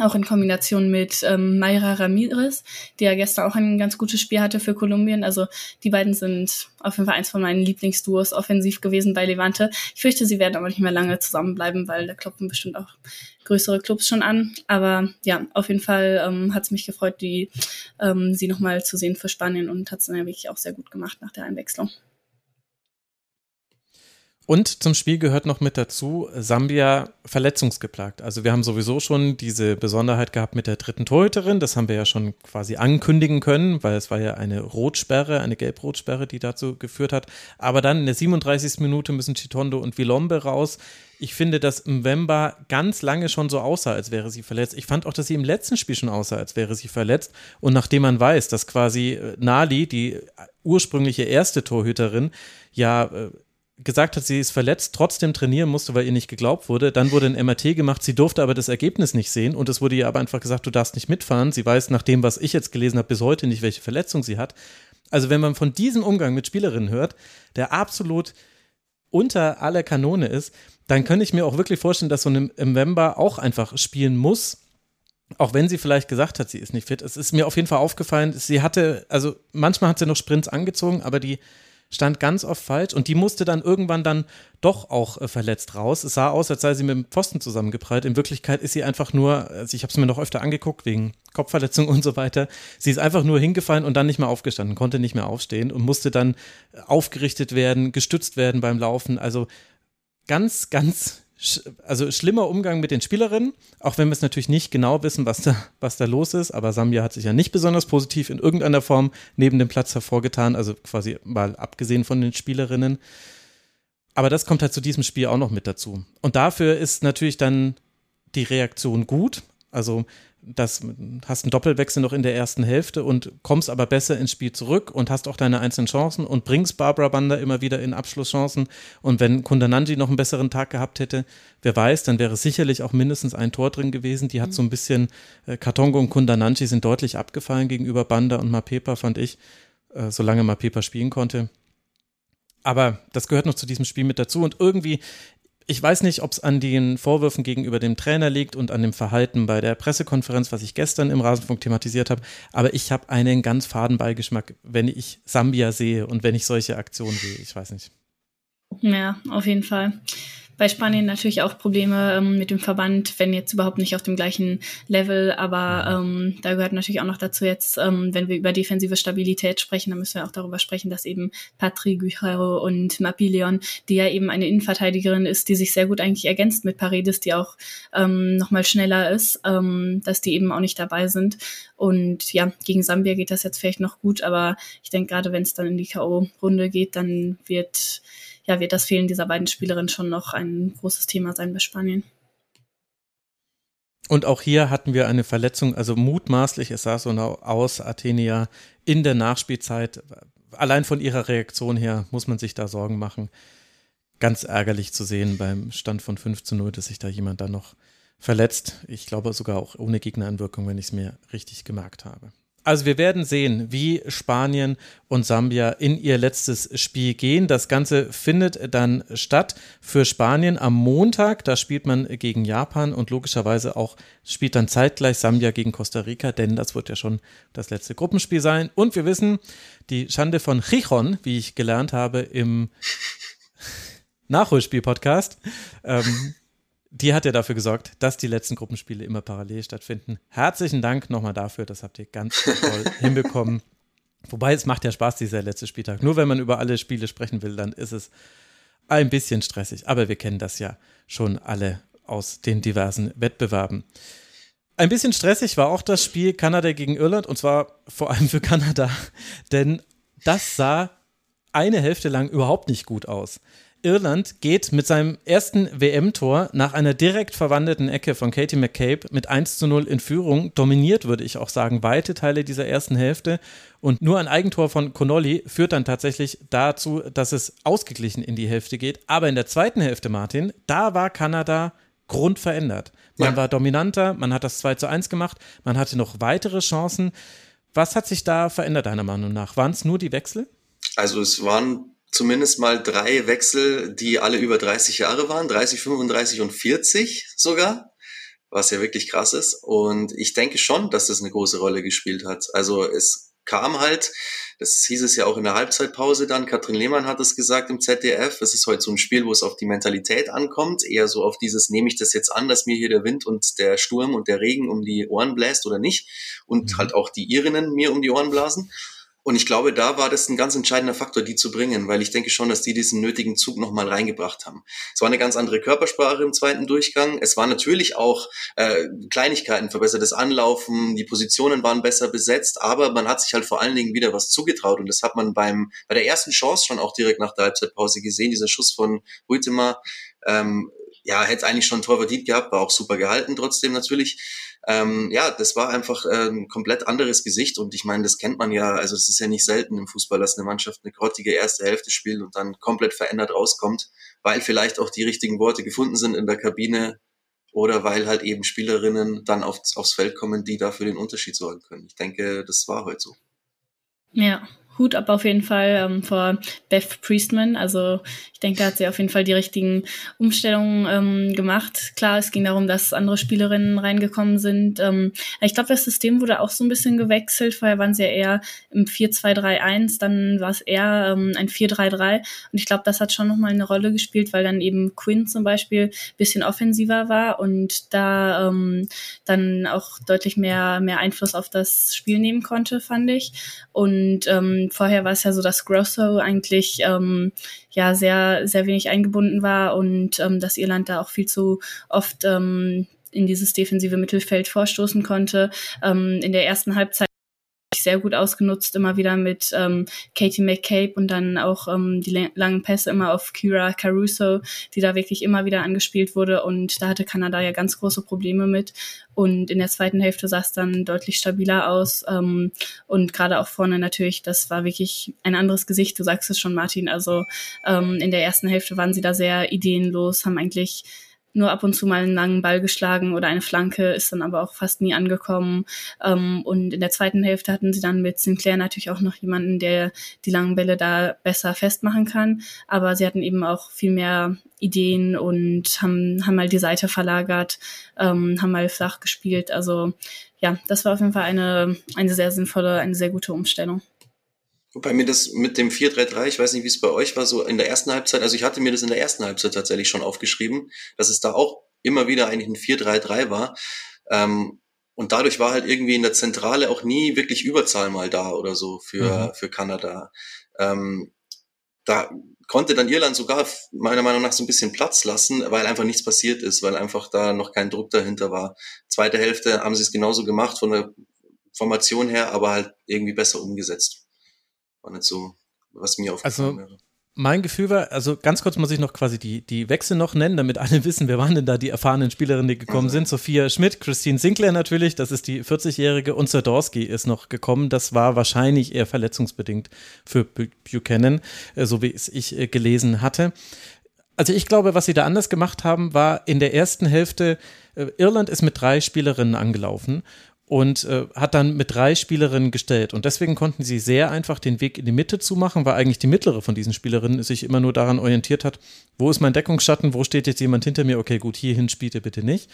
auch in Kombination mit ähm, Mayra Ramirez, die ja gestern auch ein ganz gutes Spiel hatte für Kolumbien. Also die beiden sind auf jeden Fall eins von meinen Lieblingsduos offensiv gewesen bei Levante. Ich fürchte, sie werden aber nicht mehr lange zusammenbleiben, weil da klopfen bestimmt auch größere Clubs schon an. Aber ja, auf jeden Fall ähm, hat es mich gefreut, die ähm, sie nochmal zu sehen für Spanien und hat es dann ja wirklich auch sehr gut gemacht nach der Einwechslung. Und zum Spiel gehört noch mit dazu, Sambia verletzungsgeplagt. Also wir haben sowieso schon diese Besonderheit gehabt mit der dritten Torhüterin. Das haben wir ja schon quasi ankündigen können, weil es war ja eine Rotsperre, eine Gelb-Rotsperre, die dazu geführt hat. Aber dann in der 37. Minute müssen Chitondo und Vilombe raus. Ich finde, dass Mwemba ganz lange schon so aussah, als wäre sie verletzt. Ich fand auch, dass sie im letzten Spiel schon aussah, als wäre sie verletzt. Und nachdem man weiß, dass quasi äh, Nali, die ursprüngliche erste Torhüterin, ja äh, gesagt hat, sie ist verletzt, trotzdem trainieren musste, weil ihr nicht geglaubt wurde. Dann wurde ein *laughs* MRT gemacht, sie durfte aber das Ergebnis nicht sehen und es wurde ihr aber einfach gesagt, du darfst nicht mitfahren. Sie weiß nach dem, was ich jetzt gelesen habe, bis heute nicht, welche Verletzung sie hat. Also wenn man von diesem Umgang mit Spielerinnen hört, der absolut unter aller Kanone ist, dann könnte ich mir auch wirklich vorstellen, dass so ein November auch einfach spielen muss. Auch wenn sie vielleicht gesagt hat, sie ist nicht fit. Es ist mir auf jeden Fall aufgefallen, sie hatte, also manchmal hat sie noch Sprints angezogen, aber die stand ganz oft falsch und die musste dann irgendwann dann doch auch äh, verletzt raus. Es sah aus, als sei sie mit dem Pfosten zusammengeprallt. In Wirklichkeit ist sie einfach nur, also ich habe es mir noch öfter angeguckt wegen Kopfverletzung *laughs* und so weiter. Sie ist einfach nur hingefallen und dann nicht mehr aufgestanden, konnte nicht mehr aufstehen und musste dann aufgerichtet werden, gestützt werden beim Laufen. Also ganz, ganz also schlimmer Umgang mit den Spielerinnen, auch wenn wir es natürlich nicht genau wissen, was da, was da los ist. Aber Sambia hat sich ja nicht besonders positiv in irgendeiner Form neben dem Platz hervorgetan, also quasi mal abgesehen von den Spielerinnen. Aber das kommt halt zu diesem Spiel auch noch mit dazu. Und dafür ist natürlich dann die Reaktion gut. Also das hast einen Doppelwechsel noch in der ersten Hälfte und kommst aber besser ins Spiel zurück und hast auch deine einzelnen Chancen und bringst Barbara Banda immer wieder in Abschlusschancen. Und wenn Kundananji noch einen besseren Tag gehabt hätte, wer weiß, dann wäre sicherlich auch mindestens ein Tor drin gewesen. Die hat so ein bisschen, äh, Katongo und Kundananji sind deutlich abgefallen gegenüber Banda und Mapepa, fand ich, äh, solange Mapepa spielen konnte. Aber das gehört noch zu diesem Spiel mit dazu. Und irgendwie ich weiß nicht, ob es an den Vorwürfen gegenüber dem Trainer liegt und an dem Verhalten bei der Pressekonferenz, was ich gestern im Rasenfunk thematisiert habe, aber ich habe einen ganz faden Beigeschmack, wenn ich Sambia sehe und wenn ich solche Aktionen sehe. Ich weiß nicht. Ja, auf jeden Fall bei Spanien natürlich auch Probleme ähm, mit dem Verband, wenn jetzt überhaupt nicht auf dem gleichen Level, aber ähm, da gehört natürlich auch noch dazu jetzt, ähm, wenn wir über defensive Stabilität sprechen, dann müssen wir auch darüber sprechen, dass eben Patri Guerrero und Mapilleon, die ja eben eine Innenverteidigerin ist, die sich sehr gut eigentlich ergänzt mit Paredes, die auch ähm, nochmal schneller ist, ähm, dass die eben auch nicht dabei sind. Und ja, gegen Sambia geht das jetzt vielleicht noch gut, aber ich denke gerade, wenn es dann in die K.O.-Runde geht, dann wird ja, wird das Fehlen dieser beiden Spielerinnen schon noch ein großes Thema sein bei Spanien. Und auch hier hatten wir eine Verletzung, also mutmaßlich, es sah so aus, Athenia in der Nachspielzeit. Allein von ihrer Reaktion her muss man sich da Sorgen machen. Ganz ärgerlich zu sehen beim Stand von 5 zu 0, dass sich da jemand dann noch verletzt. Ich glaube sogar auch ohne Gegnereinwirkung, wenn ich es mir richtig gemerkt habe. Also wir werden sehen, wie Spanien und Sambia in ihr letztes Spiel gehen. Das Ganze findet dann statt für Spanien am Montag. Da spielt man gegen Japan und logischerweise auch spielt dann zeitgleich Sambia gegen Costa Rica, denn das wird ja schon das letzte Gruppenspiel sein. Und wir wissen, die Schande von Chichon, wie ich gelernt habe im *laughs* Nachholspiel-Podcast, ähm, die hat ja dafür gesorgt, dass die letzten Gruppenspiele immer parallel stattfinden. Herzlichen Dank nochmal dafür, das habt ihr ganz toll *laughs* hinbekommen. Wobei es macht ja Spaß, dieser letzte Spieltag. Nur wenn man über alle Spiele sprechen will, dann ist es ein bisschen stressig. Aber wir kennen das ja schon alle aus den diversen Wettbewerben. Ein bisschen stressig war auch das Spiel Kanada gegen Irland und zwar vor allem für Kanada, *laughs* denn das sah eine Hälfte lang überhaupt nicht gut aus. Irland geht mit seinem ersten WM-Tor nach einer direkt verwandelten Ecke von Katie McCabe mit 1 zu 0 in Führung, dominiert, würde ich auch sagen, weite Teile dieser ersten Hälfte. Und nur ein Eigentor von Connolly führt dann tatsächlich dazu, dass es ausgeglichen in die Hälfte geht. Aber in der zweiten Hälfte, Martin, da war Kanada grundverändert. Man ja. war dominanter, man hat das 2 zu 1 gemacht, man hatte noch weitere Chancen. Was hat sich da verändert, deiner Meinung nach? Waren es nur die Wechsel? Also es waren zumindest mal drei Wechsel, die alle über 30 Jahre waren, 30, 35 und 40 sogar, was ja wirklich krass ist. Und ich denke schon, dass das eine große Rolle gespielt hat. Also es kam halt, das hieß es ja auch in der Halbzeitpause dann, Katrin Lehmann hat es gesagt im ZDF, es ist heute so ein Spiel, wo es auf die Mentalität ankommt, eher so auf dieses, nehme ich das jetzt an, dass mir hier der Wind und der Sturm und der Regen um die Ohren bläst oder nicht und mhm. halt auch die Irinnen mir um die Ohren blasen. Und ich glaube, da war das ein ganz entscheidender Faktor, die zu bringen, weil ich denke schon, dass die diesen nötigen Zug nochmal reingebracht haben. Es war eine ganz andere Körpersprache im zweiten Durchgang. Es war natürlich auch äh, Kleinigkeiten, verbessertes Anlaufen, die Positionen waren besser besetzt, aber man hat sich halt vor allen Dingen wieder was zugetraut und das hat man beim bei der ersten Chance schon auch direkt nach der Halbzeitpause gesehen. Dieser Schuss von Huitema, ähm, ja, hätte eigentlich schon ein Tor verdient gehabt, war auch super gehalten trotzdem natürlich ähm, ja, das war einfach äh, ein komplett anderes Gesicht und ich meine, das kennt man ja, also es ist ja nicht selten im Fußball, dass eine Mannschaft eine grottige erste Hälfte spielt und dann komplett verändert rauskommt, weil vielleicht auch die richtigen Worte gefunden sind in der Kabine oder weil halt eben Spielerinnen dann aufs, aufs Feld kommen, die dafür den Unterschied sorgen können. Ich denke, das war heute so. Ja, Hut ab auf jeden Fall ähm, vor Beth Priestman. Also ich denke, da hat sie auf jeden Fall die richtigen Umstellungen ähm, gemacht. Klar, es ging darum, dass andere Spielerinnen reingekommen sind. Ähm, ich glaube, das System wurde auch so ein bisschen gewechselt. Vorher waren sie ja eher im 4-2-3-1, dann war es eher ähm, ein 4-3-3. Und ich glaube, das hat schon nochmal eine Rolle gespielt, weil dann eben Quinn zum Beispiel bisschen offensiver war und da ähm, dann auch deutlich mehr, mehr Einfluss auf das Spiel nehmen konnte, fand ich. Und ähm, vorher war es ja so, dass Grosso eigentlich ähm, ja sehr, sehr wenig eingebunden war und ähm, dass Irland da auch viel zu oft ähm, in dieses defensive Mittelfeld vorstoßen konnte. Ähm, in der ersten Halbzeit sehr gut ausgenutzt, immer wieder mit ähm, Katie McCabe und dann auch ähm, die langen Pässe immer auf Kira Caruso, die da wirklich immer wieder angespielt wurde. Und da hatte Kanada ja ganz große Probleme mit. Und in der zweiten Hälfte sah es dann deutlich stabiler aus. Ähm, und gerade auch vorne natürlich, das war wirklich ein anderes Gesicht, du sagst es schon Martin, also ähm, in der ersten Hälfte waren sie da sehr ideenlos, haben eigentlich nur ab und zu mal einen langen Ball geschlagen oder eine Flanke, ist dann aber auch fast nie angekommen. Ähm, und in der zweiten Hälfte hatten sie dann mit Sinclair natürlich auch noch jemanden, der die langen Bälle da besser festmachen kann. Aber sie hatten eben auch viel mehr Ideen und haben, haben mal die Seite verlagert, ähm, haben mal flach gespielt. Also ja, das war auf jeden Fall eine, eine sehr sinnvolle, eine sehr gute Umstellung. Wobei mir das mit dem 4-3-3, ich weiß nicht, wie es bei euch war, so in der ersten Halbzeit, also ich hatte mir das in der ersten Halbzeit tatsächlich schon aufgeschrieben, dass es da auch immer wieder eigentlich ein 4-3-3 war. Ähm, und dadurch war halt irgendwie in der Zentrale auch nie wirklich Überzahl mal da oder so für, mhm. für Kanada. Ähm, da konnte dann Irland sogar meiner Meinung nach so ein bisschen Platz lassen, weil einfach nichts passiert ist, weil einfach da noch kein Druck dahinter war. Zweite Hälfte haben sie es genauso gemacht von der Formation her, aber halt irgendwie besser umgesetzt war nicht so, was mir aufgefallen also, wäre. Mein Gefühl war, also ganz kurz muss ich noch quasi die, die Wechsel noch nennen, damit alle *laughs* wissen, wer waren denn da die erfahrenen Spielerinnen, die gekommen mhm. sind. Sophia Schmidt, Christine Sinclair natürlich, das ist die 40-Jährige und Sadorski ist noch gekommen. Das war wahrscheinlich eher verletzungsbedingt für Buchanan, äh, so wie es ich äh, gelesen hatte. Also ich glaube, was sie da anders gemacht haben, war in der ersten Hälfte, äh, Irland ist mit drei Spielerinnen angelaufen und äh, hat dann mit drei Spielerinnen gestellt. Und deswegen konnten sie sehr einfach den Weg in die Mitte zu machen, weil eigentlich die mittlere von diesen Spielerinnen sich immer nur daran orientiert hat, wo ist mein Deckungsschatten, wo steht jetzt jemand hinter mir, okay, gut, hierhin spielt ihr bitte nicht.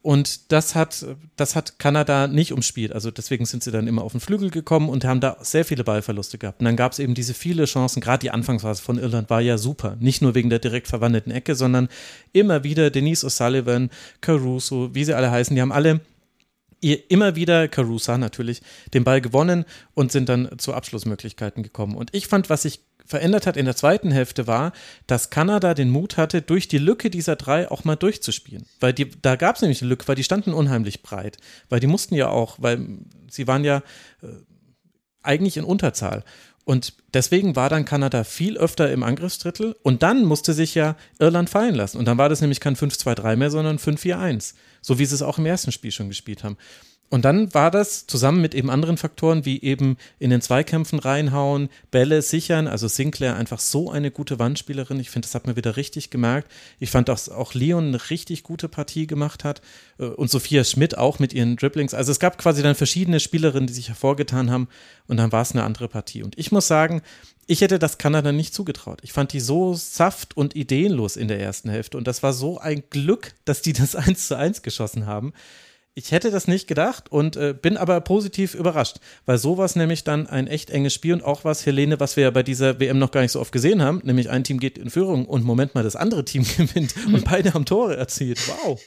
Und das hat, das hat Kanada nicht umspielt. Also deswegen sind sie dann immer auf den Flügel gekommen und haben da sehr viele Ballverluste gehabt. Und dann gab es eben diese viele Chancen, gerade die Anfangsphase von Irland war ja super. Nicht nur wegen der direkt verwandelten Ecke, sondern immer wieder Denise O'Sullivan, Caruso, wie sie alle heißen, die haben alle ihr immer wieder, Carusa natürlich, den Ball gewonnen und sind dann zu Abschlussmöglichkeiten gekommen. Und ich fand, was sich verändert hat in der zweiten Hälfte war, dass Kanada den Mut hatte, durch die Lücke dieser drei auch mal durchzuspielen. Weil die, da gab es nämlich eine Lücke, weil die standen unheimlich breit. Weil die mussten ja auch, weil sie waren ja äh, eigentlich in Unterzahl. Und deswegen war dann Kanada viel öfter im Angriffsdrittel und dann musste sich ja Irland fallen lassen. Und dann war das nämlich kein 5-2-3 mehr, sondern 5-4-1. So wie sie es auch im ersten Spiel schon gespielt haben. Und dann war das zusammen mit eben anderen Faktoren wie eben in den Zweikämpfen reinhauen, Bälle sichern. Also Sinclair einfach so eine gute Wandspielerin. Ich finde, das hat man wieder richtig gemerkt. Ich fand auch, auch Leon eine richtig gute Partie gemacht hat äh, und Sophia Schmidt auch mit ihren Dribblings. Also es gab quasi dann verschiedene Spielerinnen, die sich hervorgetan haben und dann war es eine andere Partie. Und ich muss sagen, ich hätte das Kanada nicht zugetraut. Ich fand die so saft- und ideenlos in der ersten Hälfte und das war so ein Glück, dass die das *laughs* 1 zu 1 geschossen haben. Ich hätte das nicht gedacht und äh, bin aber positiv überrascht, weil sowas nämlich dann ein echt enges Spiel und auch was, Helene, was wir ja bei dieser WM noch gar nicht so oft gesehen haben, nämlich ein Team geht in Führung und Moment mal, das andere Team *laughs* gewinnt und beide haben Tore erzielt. Wow.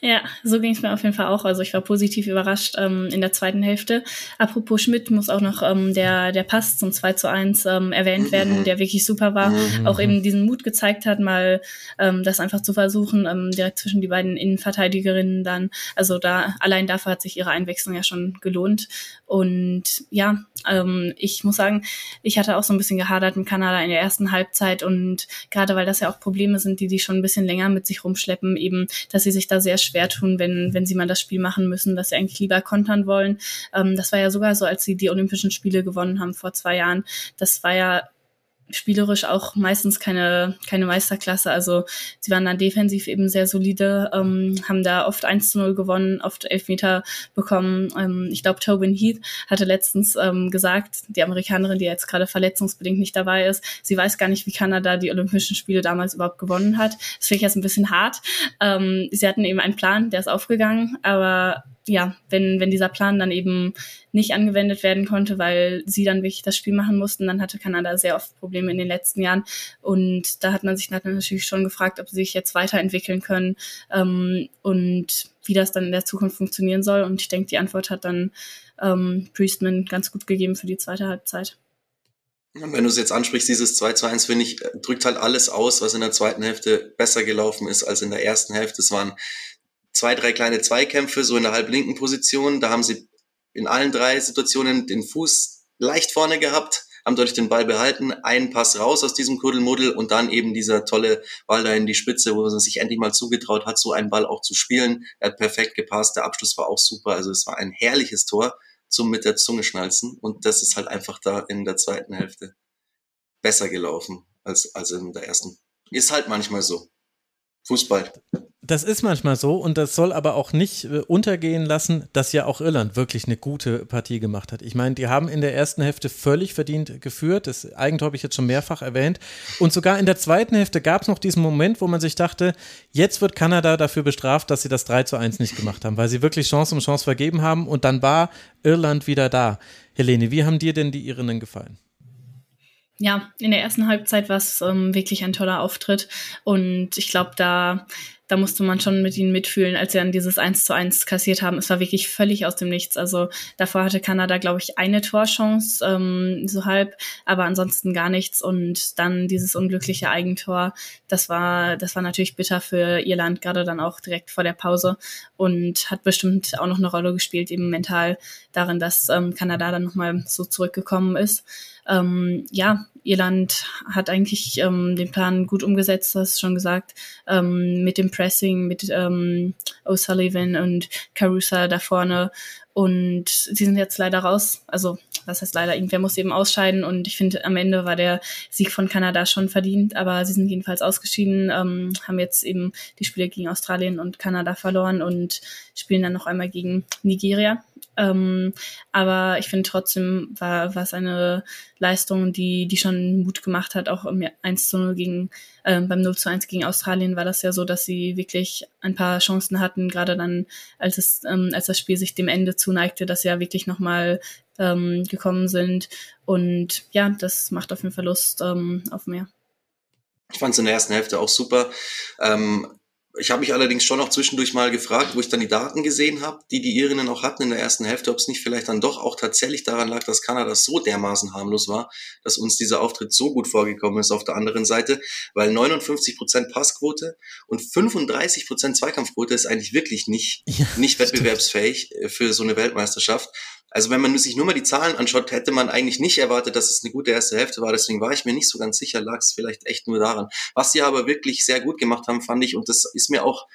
Ja, so ging es mir auf jeden Fall auch. Also ich war positiv überrascht ähm, in der zweiten Hälfte. Apropos Schmidt muss auch noch ähm, der, der Pass zum 2 zu 1 ähm, erwähnt werden, der wirklich super war. Mhm. Auch eben diesen Mut gezeigt hat, mal ähm, das einfach zu versuchen, ähm, direkt zwischen die beiden Innenverteidigerinnen dann. Also da allein dafür hat sich ihre Einwechslung ja schon gelohnt. Und ja, ähm, ich muss sagen, ich hatte auch so ein bisschen gehadert mit Kanada in der ersten Halbzeit und gerade weil das ja auch Probleme sind, die die schon ein bisschen länger mit sich rumschleppen, eben, dass sie sich da sehr schwer tun, wenn, wenn sie mal das Spiel machen müssen, dass sie eigentlich lieber kontern wollen. Ähm, das war ja sogar so, als sie die Olympischen Spiele gewonnen haben vor zwei Jahren. Das war ja spielerisch auch meistens keine, keine Meisterklasse. Also sie waren dann defensiv eben sehr solide, ähm, haben da oft 1 zu 0 gewonnen, oft Elfmeter bekommen. Ähm, ich glaube, Tobin Heath hatte letztens ähm, gesagt, die Amerikanerin, die jetzt gerade verletzungsbedingt nicht dabei ist, sie weiß gar nicht, wie Kanada die Olympischen Spiele damals überhaupt gewonnen hat. Das finde ich jetzt ein bisschen hart. Ähm, sie hatten eben einen Plan, der ist aufgegangen, aber ja, wenn, wenn dieser Plan dann eben nicht angewendet werden konnte, weil sie dann wirklich das Spiel machen mussten, dann hatte Kanada sehr oft Probleme in den letzten Jahren. Und da hat man sich natürlich schon gefragt, ob sie sich jetzt weiterentwickeln können ähm, und wie das dann in der Zukunft funktionieren soll. Und ich denke, die Antwort hat dann ähm, Priestman ganz gut gegeben für die zweite Halbzeit. Wenn du es jetzt ansprichst, dieses 2 zu 1, finde ich, drückt halt alles aus, was in der zweiten Hälfte besser gelaufen ist als in der ersten Hälfte. Es waren zwei, drei kleine Zweikämpfe, so in der halblinken Position. Da haben sie in allen drei Situationen den Fuß leicht vorne gehabt, haben dadurch den Ball behalten, einen Pass raus aus diesem Kuddelmuddel und dann eben dieser tolle Ball da in die Spitze, wo man sich endlich mal zugetraut hat, so einen Ball auch zu spielen. Er hat perfekt gepasst, der Abschluss war auch super, also es war ein herrliches Tor zum mit der Zunge schnalzen und das ist halt einfach da in der zweiten Hälfte besser gelaufen als, als in der ersten. Ist halt manchmal so. Fußball. Das ist manchmal so und das soll aber auch nicht äh, untergehen lassen, dass ja auch Irland wirklich eine gute Partie gemacht hat. Ich meine, die haben in der ersten Hälfte völlig verdient geführt. Das Eigentor habe ich jetzt schon mehrfach erwähnt. Und sogar in der zweiten Hälfte gab es noch diesen Moment, wo man sich dachte, jetzt wird Kanada dafür bestraft, dass sie das 3 zu 1 nicht gemacht haben, weil sie wirklich Chance um Chance vergeben haben und dann war Irland wieder da. Helene, wie haben dir denn die Irinnen gefallen? ja, in der ersten Halbzeit war es ähm, wirklich ein toller Auftritt und ich glaube, da da musste man schon mit ihnen mitfühlen, als sie dann dieses 1 zu 1 kassiert haben. Es war wirklich völlig aus dem Nichts. Also davor hatte Kanada, glaube ich, eine Torchance, ähm, so halb, aber ansonsten gar nichts. Und dann dieses unglückliche Eigentor, das war, das war natürlich bitter für Irland, gerade dann auch direkt vor der Pause und hat bestimmt auch noch eine Rolle gespielt, eben mental darin, dass ähm, Kanada dann nochmal so zurückgekommen ist. Ähm, ja, Irland hat eigentlich ähm, den Plan gut umgesetzt, hast schon gesagt, ähm, mit dem Pressing, mit ähm, O'Sullivan und Carusa da vorne. Und sie sind jetzt leider raus. Also, was heißt leider? Irgendwer muss eben ausscheiden. Und ich finde, am Ende war der Sieg von Kanada schon verdient. Aber sie sind jedenfalls ausgeschieden, ähm, haben jetzt eben die Spiele gegen Australien und Kanada verloren und spielen dann noch einmal gegen Nigeria. Ähm, aber ich finde trotzdem war, war es eine Leistung, die, die schon Mut gemacht hat, auch im 1 zu 0 gegen, äh, beim 0 zu 1 gegen Australien war das ja so, dass sie wirklich ein paar Chancen hatten, gerade dann, als es, ähm, als das Spiel sich dem Ende zuneigte, dass sie ja wirklich nochmal ähm, gekommen sind. Und ja, das macht auf jeden Fall Lust ähm, auf mehr. Ich fand es in der ersten Hälfte auch super. Ähm, ich habe mich allerdings schon noch zwischendurch mal gefragt, wo ich dann die Daten gesehen habe, die die Irinnen auch hatten in der ersten Hälfte, ob es nicht vielleicht dann doch auch tatsächlich daran lag, dass Kanada so dermaßen harmlos war, dass uns dieser Auftritt so gut vorgekommen ist auf der anderen Seite, weil 59 Prozent Passquote und 35 Prozent Zweikampfquote ist eigentlich wirklich nicht, ja, nicht wettbewerbsfähig stimmt. für so eine Weltmeisterschaft. Also wenn man sich nur mal die Zahlen anschaut, hätte man eigentlich nicht erwartet, dass es eine gute erste Hälfte war. Deswegen war ich mir nicht so ganz sicher, lag es vielleicht echt nur daran. Was sie aber wirklich sehr gut gemacht haben, fand ich, und das ist mir auch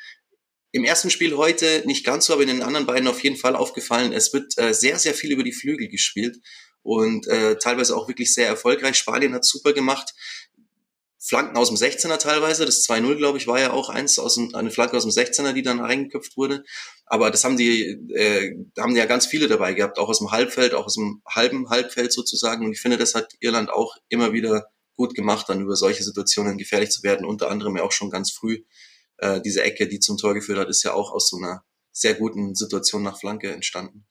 im ersten Spiel heute nicht ganz so, aber in den anderen beiden auf jeden Fall aufgefallen. Es wird äh, sehr, sehr viel über die Flügel gespielt und äh, teilweise auch wirklich sehr erfolgreich. Spanien hat super gemacht. Flanken aus dem 16er teilweise, das 2-0, glaube ich, war ja auch eins aus dem, eine Flanke aus dem 16er, die dann eingeköpft wurde. Aber das haben die, äh, da haben die ja ganz viele dabei gehabt, auch aus dem Halbfeld, auch aus dem halben Halbfeld sozusagen. Und ich finde, das hat Irland auch immer wieder gut gemacht, dann über solche Situationen gefährlich zu werden. Unter anderem ja auch schon ganz früh äh, diese Ecke, die zum Tor geführt hat, ist ja auch aus so einer sehr guten Situation nach Flanke entstanden.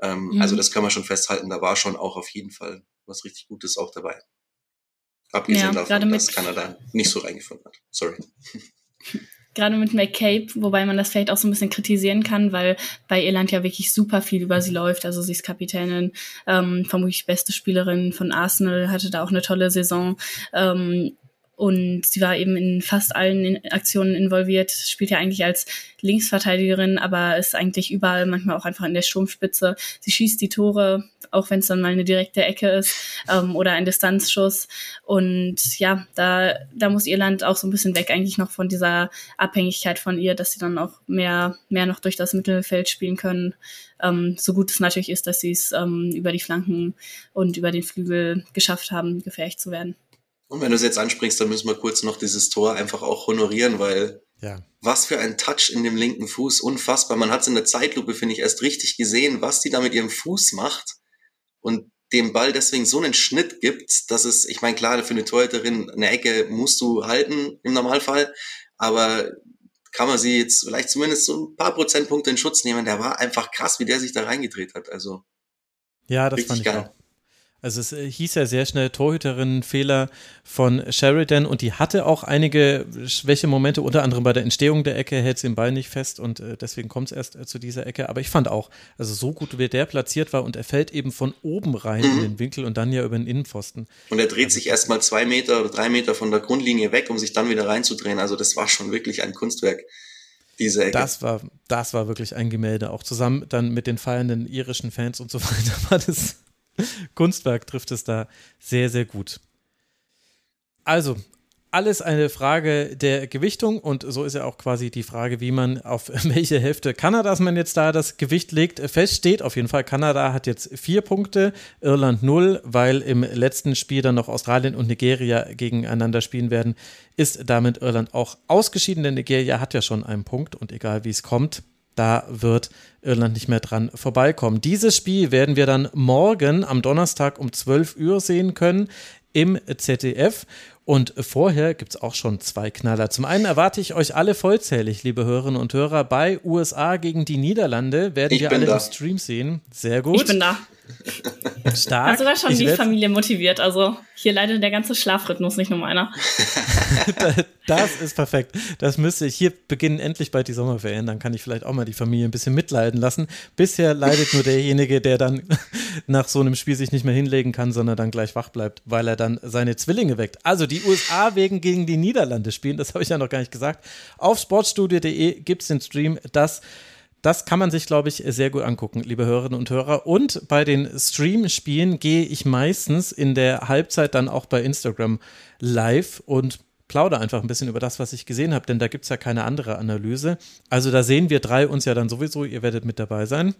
Ähm, mhm. Also das kann man schon festhalten, da war schon auch auf jeden Fall was richtig Gutes auch dabei. Abgesehen ja, davon, dass Kanada nicht so reingefunden hat. Sorry. *laughs* Gerade mit McCabe, wobei man das vielleicht auch so ein bisschen kritisieren kann, weil bei Irland ja wirklich super viel über sie läuft. Also sie ist Kapitänin, ähm, vermutlich beste Spielerin von Arsenal, hatte da auch eine tolle Saison. Ähm, und sie war eben in fast allen Aktionen involviert, spielt ja eigentlich als Linksverteidigerin, aber ist eigentlich überall, manchmal auch einfach in der Sturmspitze. Sie schießt die Tore, auch wenn es dann mal eine direkte Ecke ist ähm, oder ein Distanzschuss. Und ja, da, da muss Irland auch so ein bisschen weg eigentlich noch von dieser Abhängigkeit von ihr, dass sie dann auch mehr, mehr noch durch das Mittelfeld spielen können. Ähm, so gut es natürlich ist, dass sie es ähm, über die Flanken und über den Flügel geschafft haben, gefährlich zu werden. Und wenn du es jetzt ansprichst, dann müssen wir kurz noch dieses Tor einfach auch honorieren, weil ja. was für ein Touch in dem linken Fuß, unfassbar. Man hat es in der Zeitlupe, finde ich, erst richtig gesehen, was die da mit ihrem Fuß macht und dem Ball deswegen so einen Schnitt gibt, dass es, ich meine, klar, für eine Torhüterin eine Ecke musst du halten im Normalfall, aber kann man sie jetzt vielleicht zumindest so ein paar Prozentpunkte in Schutz nehmen. Der war einfach krass, wie der sich da reingedreht hat. Also ja, das fand ich geil. auch. Also es äh, hieß ja sehr schnell Torhüterinnenfehler von Sheridan und die hatte auch einige Schwächemomente, unter anderem bei der Entstehung der Ecke hält sie den Ball nicht fest und äh, deswegen kommt es erst äh, zu dieser Ecke. Aber ich fand auch, also so gut wie der platziert war und er fällt eben von oben rein mhm. in den Winkel und dann ja über den Innenpfosten. Und er dreht also, sich erstmal zwei Meter oder drei Meter von der Grundlinie weg, um sich dann wieder reinzudrehen. Also das war schon wirklich ein Kunstwerk. Diese Ecke. Das war, das war wirklich ein Gemälde, auch zusammen dann mit den feiernden irischen Fans und so *laughs* weiter war das Kunstwerk trifft es da sehr, sehr gut. Also, alles eine Frage der Gewichtung und so ist ja auch quasi die Frage, wie man auf *laughs* welche Hälfte Kanadas man jetzt da das Gewicht legt. Fest steht auf jeden Fall, Kanada hat jetzt vier Punkte, Irland null, weil im letzten Spiel dann noch Australien und Nigeria gegeneinander spielen werden, ist damit Irland auch ausgeschieden, denn Nigeria hat ja schon einen Punkt und egal wie es kommt, da wird Irland nicht mehr dran vorbeikommen. Dieses Spiel werden wir dann morgen am Donnerstag um 12 Uhr sehen können im ZDF. Und vorher gibt es auch schon zwei Knaller. Zum einen erwarte ich euch alle vollzählig, liebe Hörerinnen und Hörer. Bei USA gegen die Niederlande werden ich wir alle da. im Stream sehen. Sehr gut. Ich bin da. Stark. Hast sogar schon ich die Familie motiviert. Also hier leidet der ganze Schlafrhythmus, nicht nur meiner. *laughs* das ist perfekt. Das müsste ich. Hier beginnen endlich bald die Sommerferien. Dann kann ich vielleicht auch mal die Familie ein bisschen mitleiden lassen. Bisher leidet nur derjenige, der dann *laughs* nach so einem Spiel sich nicht mehr hinlegen kann, sondern dann gleich wach bleibt, weil er dann seine Zwillinge weckt. Also die USA wegen gegen die Niederlande spielen. Das habe ich ja noch gar nicht gesagt. Auf sportstudio.de gibt es den Stream. Das das kann man sich, glaube ich, sehr gut angucken, liebe Hörerinnen und Hörer. Und bei den Stream-Spielen gehe ich meistens in der Halbzeit dann auch bei Instagram live und plaudere einfach ein bisschen über das, was ich gesehen habe, denn da gibt es ja keine andere Analyse. Also da sehen wir drei uns ja dann sowieso, ihr werdet mit dabei sein.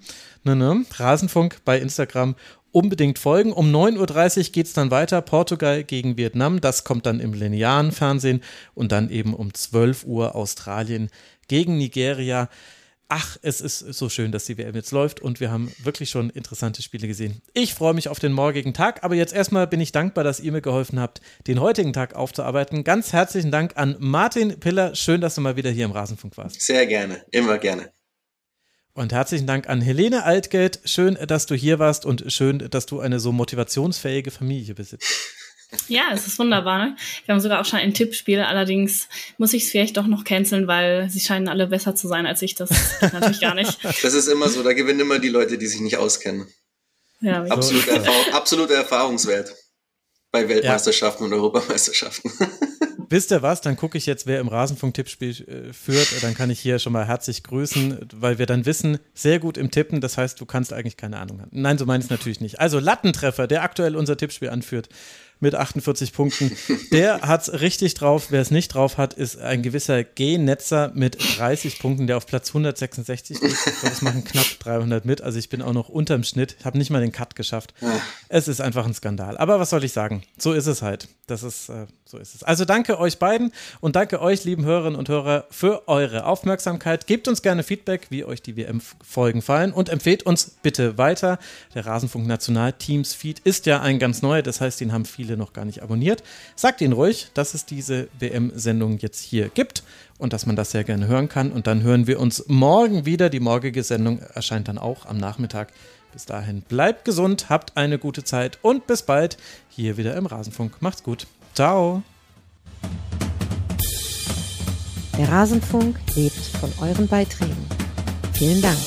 Ne, ne? Rasenfunk bei Instagram unbedingt folgen. Um 9.30 Uhr geht es dann weiter, Portugal gegen Vietnam, das kommt dann im linearen Fernsehen und dann eben um 12 Uhr Australien gegen Nigeria ach, es ist so schön, dass die WM jetzt läuft und wir haben wirklich schon interessante Spiele gesehen. Ich freue mich auf den morgigen Tag, aber jetzt erstmal bin ich dankbar, dass ihr mir geholfen habt, den heutigen Tag aufzuarbeiten. Ganz herzlichen Dank an Martin Piller. Schön, dass du mal wieder hier im Rasenfunk warst. Sehr gerne, immer gerne. Und herzlichen Dank an Helene Altgeld. Schön, dass du hier warst und schön, dass du eine so motivationsfähige Familie besitzt. *laughs* Ja, es ist wunderbar. Ne? Wir haben sogar auch schon ein Tippspiel. Allerdings muss ich es vielleicht doch noch canceln, weil sie scheinen alle besser zu sein als ich. Das natürlich gar nicht. *laughs* Das ist immer so. Da gewinnen immer die Leute, die sich nicht auskennen. Ja, Absolut Erfahrung, *laughs* absoluter Erfahrungswert bei Weltmeisterschaften ja. und Europameisterschaften. *laughs* Wisst ihr was? Dann gucke ich jetzt, wer im Rasenfunk-Tippspiel äh, führt. Dann kann ich hier schon mal herzlich grüßen, weil wir dann wissen, sehr gut im Tippen. Das heißt, du kannst eigentlich keine Ahnung haben. Nein, so meine ich es natürlich nicht. Also Lattentreffer, der aktuell unser Tippspiel anführt, mit 48 Punkten. Der *laughs* hat es richtig drauf. Wer es nicht drauf hat, ist ein gewisser G-Netzer mit 30 Punkten, der auf Platz 166 liegt. Das machen knapp 300 mit. Also ich bin auch noch unterm Schnitt. Ich habe nicht mal den Cut geschafft. Es ist einfach ein Skandal. Aber was soll ich sagen? So ist es halt. Das ist, äh, so ist es. Also danke euch beiden und danke euch, lieben Hörerinnen und Hörer, für eure Aufmerksamkeit. Gebt uns gerne Feedback, wie euch die WM-Folgen fallen und empfehlt uns bitte weiter. Der Rasenfunk National Teams Feed ist ja ein ganz neuer, das heißt, den haben viele noch gar nicht abonniert. Sagt ihnen ruhig, dass es diese WM-Sendung jetzt hier gibt und dass man das sehr gerne hören kann. Und dann hören wir uns morgen wieder. Die morgige Sendung erscheint dann auch am Nachmittag. Bis dahin bleibt gesund, habt eine gute Zeit und bis bald hier wieder im Rasenfunk. Macht's gut. Ciao. Der Rasenfunk lebt von euren Beiträgen. Vielen Dank.